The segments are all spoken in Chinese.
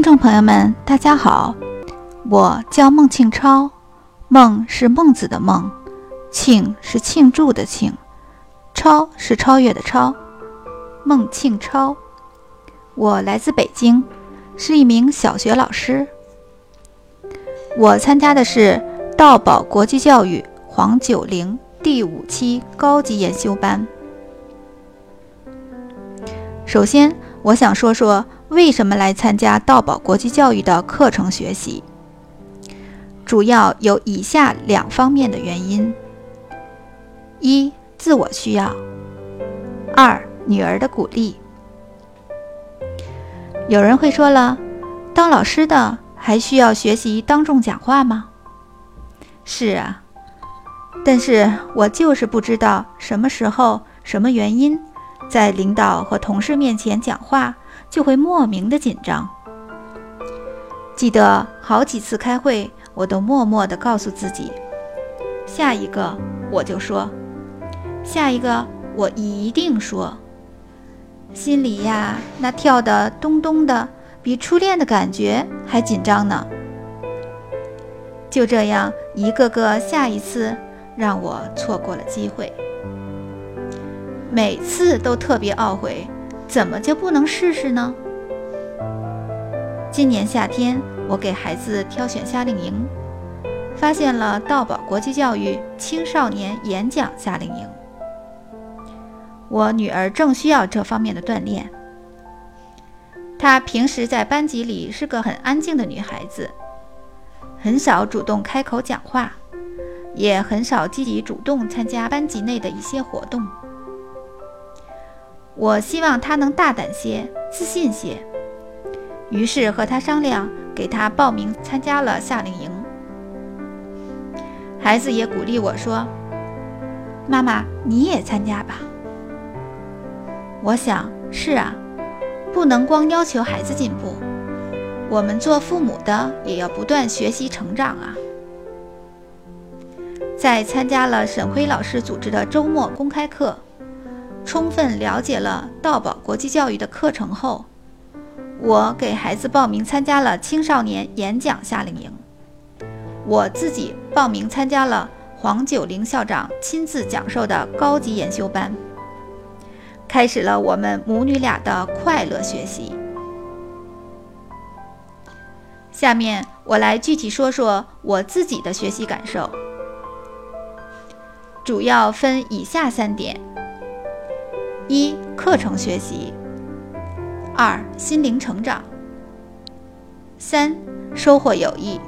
听众朋友们，大家好，我叫孟庆超，孟是孟子的孟，庆是庆祝的庆，超是超越的超，孟庆超。我来自北京，是一名小学老师。我参加的是道宝国际教育黄九龄第五期高级研修班。首先，我想说说为什么来参加道宝国际教育的课程学习。主要有以下两方面的原因：一、自我需要；二、女儿的鼓励。有人会说了，当老师的。还需要学习当众讲话吗？是啊，但是我就是不知道什么时候、什么原因，在领导和同事面前讲话就会莫名的紧张。记得好几次开会，我都默默地告诉自己，下一个我就说，下一个我一定说，心里呀那跳得咚咚的。比初恋的感觉还紧张呢。就这样，一个个下一次让我错过了机会，每次都特别懊悔，怎么就不能试试呢？今年夏天，我给孩子挑选夏令营，发现了道宝国际教育青少年演讲夏令营。我女儿正需要这方面的锻炼。她平时在班级里是个很安静的女孩子，很少主动开口讲话，也很少积极主动参加班级内的一些活动。我希望他能大胆些、自信些，于是和他商量，给他报名参加了夏令营。孩子也鼓励我说：“妈妈，你也参加吧。”我想，是啊。不能光要求孩子进步，我们做父母的也要不断学习成长啊！在参加了沈辉老师组织的周末公开课，充分了解了道宝国际教育的课程后，我给孩子报名参加了青少年演讲夏令营，我自己报名参加了黄九龄校长亲自讲授的高级研修班。开始了我们母女俩的快乐学习。下面我来具体说说我自己的学习感受，主要分以下三点：一、课程学习；二、心灵成长；三、收获友谊。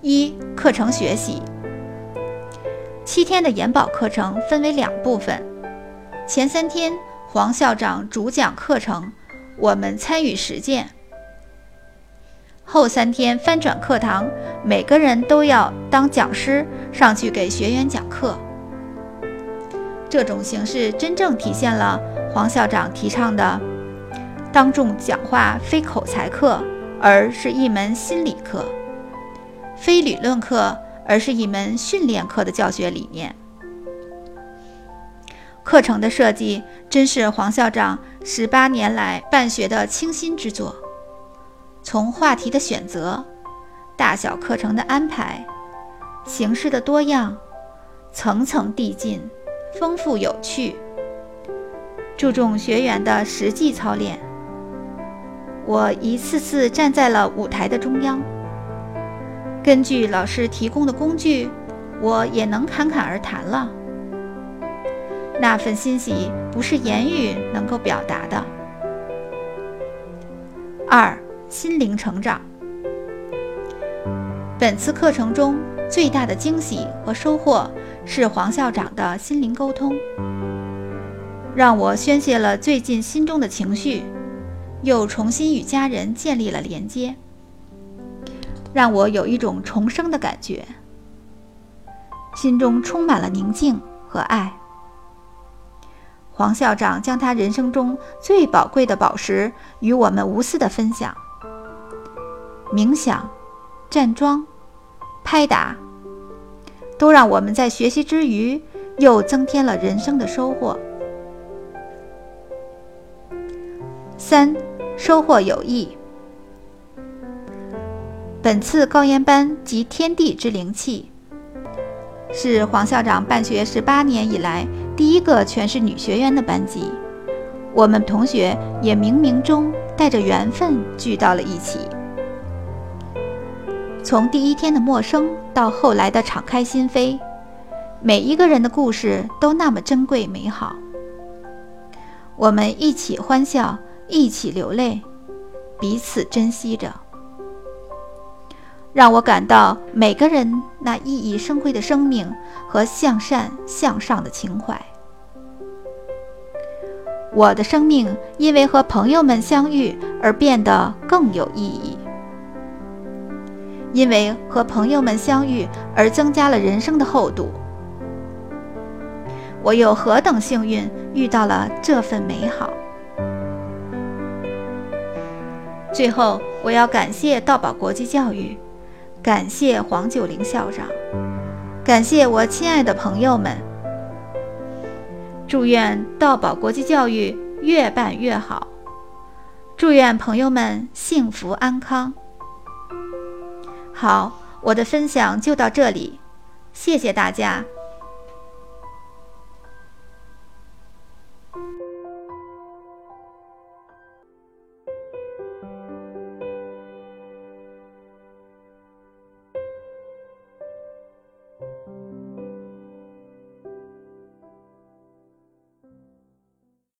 一、课程学习。七天的研保课程分为两部分。前三天，黄校长主讲课程，我们参与实践；后三天翻转课堂，每个人都要当讲师上去给学员讲课。这种形式真正体现了黄校长提倡的“当众讲话非口才课，而是一门心理课；非理论课，而是一门训练课”的教学理念。课程的设计真是黄校长十八年来办学的倾心之作。从话题的选择、大小课程的安排、形式的多样、层层递进、丰富有趣，注重学员的实际操练。我一次次站在了舞台的中央，根据老师提供的工具，我也能侃侃而谈了。那份欣喜不是言语能够表达的。二、心灵成长。本次课程中最大的惊喜和收获是黄校长的心灵沟通，让我宣泄了最近心中的情绪，又重新与家人建立了连接，让我有一种重生的感觉，心中充满了宁静和爱。黄校长将他人生中最宝贵的宝石与我们无私的分享。冥想、站桩、拍打，都让我们在学习之余又增添了人生的收获。三、收获有益。本次高研班集天地之灵气，是黄校长办学十八年以来第一个全是女学员的班级。我们同学也冥冥中带着缘分聚到了一起。从第一天的陌生到后来的敞开心扉，每一个人的故事都那么珍贵美好。我们一起欢笑，一起流泪，彼此珍惜着，让我感到每个人那熠熠生辉的生命和向善向上的情怀。我的生命因为和朋友们相遇而变得更有意义，因为和朋友们相遇而增加了人生的厚度。我又何等幸运，遇到了这份美好！最后，我要感谢道宝国际教育，感谢黄九龄校长，感谢我亲爱的朋友们。祝愿道宝国际教育越办越好，祝愿朋友们幸福安康。好，我的分享就到这里，谢谢大家。